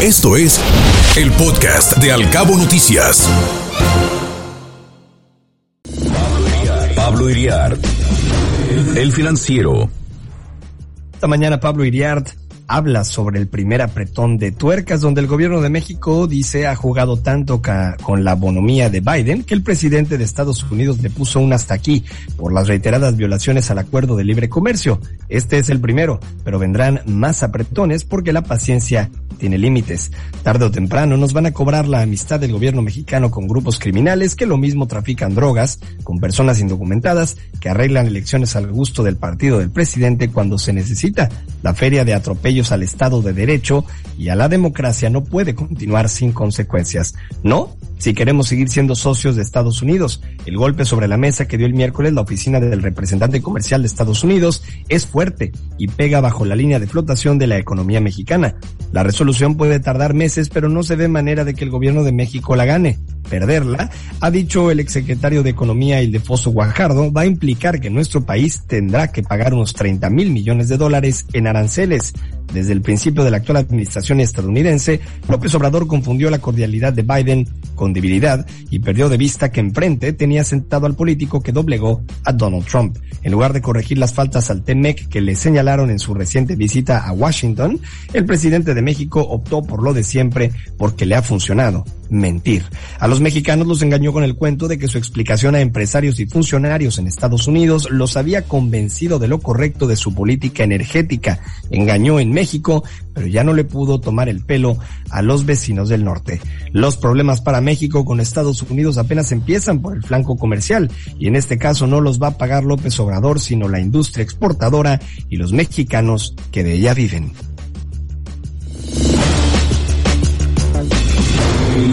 Esto es el podcast de Alcabo Noticias. Pablo Iriart, el financiero. Esta mañana Pablo Iriart habla sobre el primer apretón de tuercas, donde el gobierno de México dice ha jugado tanto con la bonomía de Biden que el presidente de Estados Unidos le puso un hasta aquí por las reiteradas violaciones al acuerdo de libre comercio. Este es el primero, pero vendrán más apretones porque la paciencia tiene límites. Tarde o temprano nos van a cobrar la amistad del gobierno mexicano con grupos criminales que lo mismo trafican drogas, con personas indocumentadas que arreglan elecciones al gusto del partido del presidente cuando se necesita. La feria de al Estado de Derecho y a la democracia no puede continuar sin consecuencias. No, si queremos seguir siendo socios de Estados Unidos. El golpe sobre la mesa que dio el miércoles la oficina del representante comercial de Estados Unidos es fuerte y pega bajo la línea de flotación de la economía mexicana. La resolución puede tardar meses, pero no se ve manera de que el gobierno de México la gane. Perderla, ha dicho el exsecretario de Economía Ildefoso Guajardo, va a implicar que nuestro país tendrá que pagar unos 30 mil millones de dólares en aranceles. Desde el principio de la actual administración estadounidense, López Obrador confundió la cordialidad de Biden con debilidad y perdió de vista que enfrente tenía sentado al político que doblegó a Donald Trump. En lugar de corregir las faltas al TEMEC que le señalaron en su reciente visita a Washington, el presidente de México optó por lo de siempre porque le ha funcionado, mentir. A los mexicanos los engañó con el cuento de que su explicación a empresarios y funcionarios en Estados Unidos los había convencido de lo correcto de su política energética. Engañó en México, pero ya no le pudo tomar el pelo a los vecinos del norte. Los problemas para México con Estados Unidos apenas empiezan por el flanco comercial y en este caso no los va a pagar López Obrador, sino la industria exportadora y los mexicanos que de ella viven.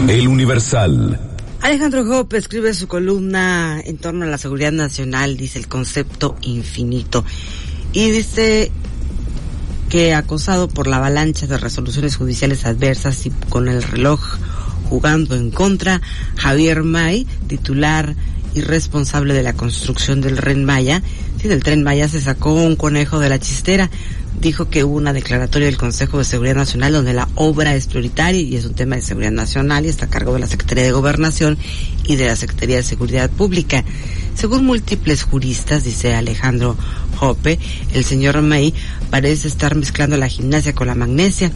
El Universal. Alejandro Hope escribe su columna en torno a la seguridad nacional, dice el concepto infinito. Y dice que acosado por la avalancha de resoluciones judiciales adversas y con el reloj jugando en contra, Javier May, titular y responsable de la construcción del Ren Maya, sí, del tren Maya se sacó un conejo de la chistera. Dijo que hubo una declaratoria del Consejo de Seguridad Nacional donde la obra es prioritaria y es un tema de seguridad nacional y está a cargo de la Secretaría de Gobernación y de la Secretaría de Seguridad Pública. Según múltiples juristas, dice Alejandro Hoppe, el señor May parece estar mezclando la gimnasia con la magnesia.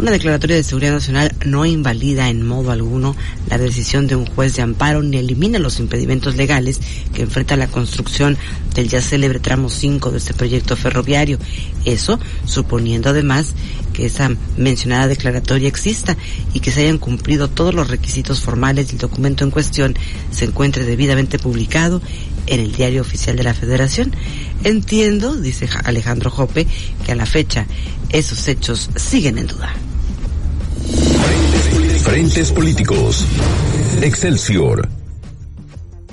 Una declaratoria de seguridad nacional no invalida en modo alguno la decisión de un juez de amparo ni elimina los impedimentos legales que enfrenta la construcción del ya célebre tramo 5 de este proyecto ferroviario. Eso suponiendo además que esa mencionada declaratoria exista y que se hayan cumplido todos los requisitos formales y el documento en cuestión se encuentre debidamente publicado en el diario oficial de la Federación. Entiendo, dice Alejandro Jope, que a la fecha esos hechos siguen en duda. Frentes políticos. Excelsior.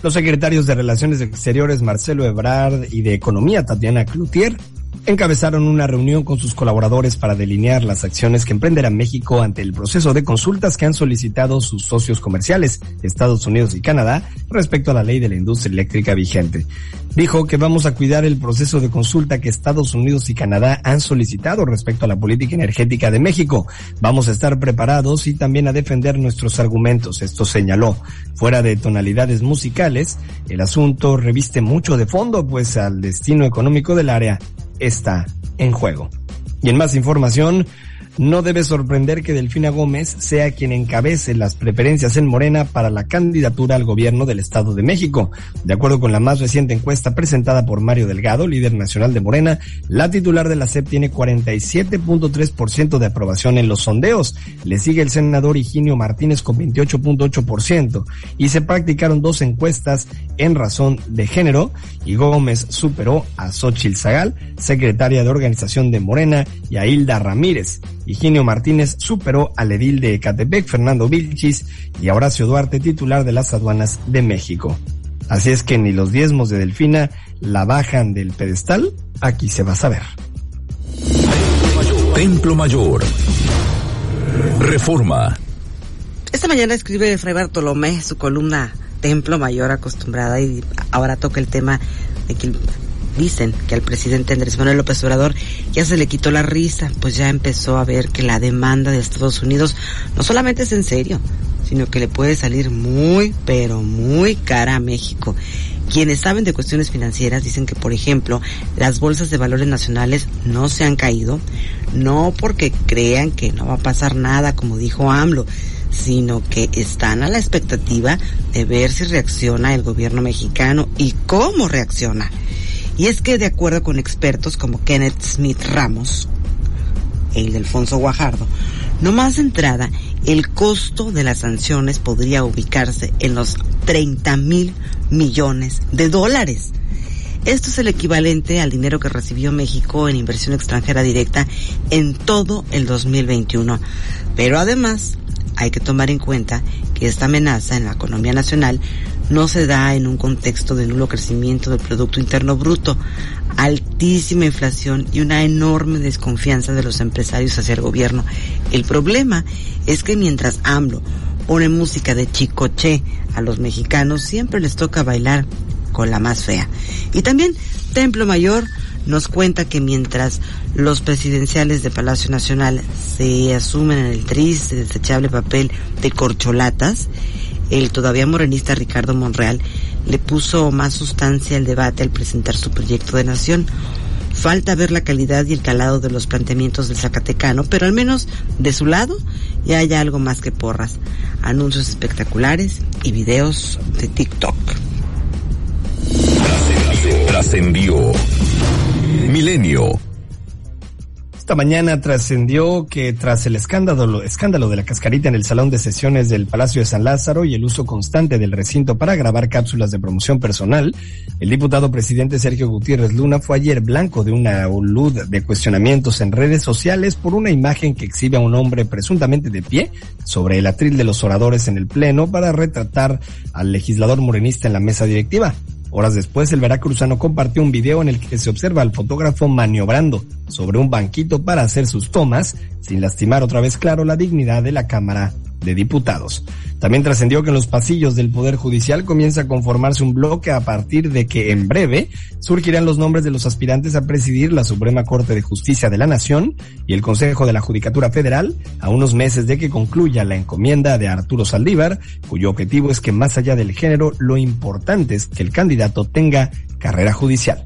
Los secretarios de Relaciones Exteriores Marcelo Ebrard y de Economía Tatiana Cloutier encabezaron una reunión con sus colaboradores para delinear las acciones que emprenderá México ante el proceso de consultas que han solicitado sus socios comerciales, Estados Unidos y Canadá, respecto a la ley de la industria eléctrica vigente. Dijo que vamos a cuidar el proceso de consulta que Estados Unidos y Canadá han solicitado respecto a la política energética de México. Vamos a estar preparados y también a defender nuestros argumentos, esto señaló. Fuera de tonalidades musicales, el asunto reviste mucho de fondo, pues al destino económico del área está en juego. Y en más información, no debe sorprender que Delfina Gómez sea quien encabece las preferencias en Morena para la candidatura al gobierno del Estado de México. De acuerdo con la más reciente encuesta presentada por Mario Delgado, líder nacional de Morena, la titular de la CEP tiene 47.3% de aprobación en los sondeos. Le sigue el senador Higinio Martínez con 28.8% y se practicaron dos encuestas en razón de género y Gómez superó a Xochil Zagal, secretaria de organización de Morena, y a Hilda Ramírez. Higinio Martínez superó al edil de Ecatepec, Fernando Vilchis, y a Horacio Duarte, titular de las aduanas de México. Así es que ni los diezmos de Delfina la bajan del pedestal, aquí se va a saber. Templo Mayor. Reforma. Esta mañana escribe Fray Bartolomé su columna Templo Mayor acostumbrada y ahora toca el tema de que Dicen que al presidente Andrés Manuel López Obrador ya se le quitó la risa, pues ya empezó a ver que la demanda de Estados Unidos no solamente es en serio, sino que le puede salir muy, pero muy cara a México. Quienes saben de cuestiones financieras dicen que, por ejemplo, las bolsas de valores nacionales no se han caído, no porque crean que no va a pasar nada, como dijo AMLO, sino que están a la expectativa de ver si reacciona el gobierno mexicano y cómo reacciona. Y es que de acuerdo con expertos como Kenneth Smith Ramos, el de Alfonso Guajardo, no más de entrada, el costo de las sanciones podría ubicarse en los 30 mil millones de dólares. Esto es el equivalente al dinero que recibió México en inversión extranjera directa en todo el 2021. Pero además, hay que tomar en cuenta que esta amenaza en la economía nacional no se da en un contexto de nulo crecimiento del Producto Interno Bruto, altísima inflación y una enorme desconfianza de los empresarios hacia el gobierno. El problema es que mientras AMLO pone música de chicoche a los mexicanos, siempre les toca bailar con la más fea. Y también Templo Mayor nos cuenta que mientras los presidenciales de Palacio Nacional se asumen en el triste, desechable papel de corcholatas, el todavía morenista Ricardo Monreal le puso más sustancia al debate al presentar su proyecto de nación. Falta ver la calidad y el calado de los planteamientos del Zacatecano, pero al menos de su lado ya hay algo más que porras, anuncios espectaculares y videos de TikTok. Trascendió. Milenio esta mañana trascendió que tras el escándalo, escándalo de la cascarita en el salón de sesiones del Palacio de San Lázaro y el uso constante del recinto para grabar cápsulas de promoción personal, el diputado presidente Sergio Gutiérrez Luna fue ayer blanco de una olud de cuestionamientos en redes sociales por una imagen que exhibe a un hombre presuntamente de pie sobre el atril de los oradores en el Pleno para retratar al legislador morenista en la mesa directiva. Horas después, el veracruzano compartió un video en el que se observa al fotógrafo maniobrando sobre un banquito para hacer sus tomas, sin lastimar otra vez claro la dignidad de la Cámara de Diputados. También trascendió que en los pasillos del Poder Judicial comienza a conformarse un bloque a partir de que en breve surgirán los nombres de los aspirantes a presidir la Suprema Corte de Justicia de la Nación y el Consejo de la Judicatura Federal a unos meses de que concluya la encomienda de Arturo Saldívar, cuyo objetivo es que más allá del género, lo importante es que el candidato tenga carrera judicial.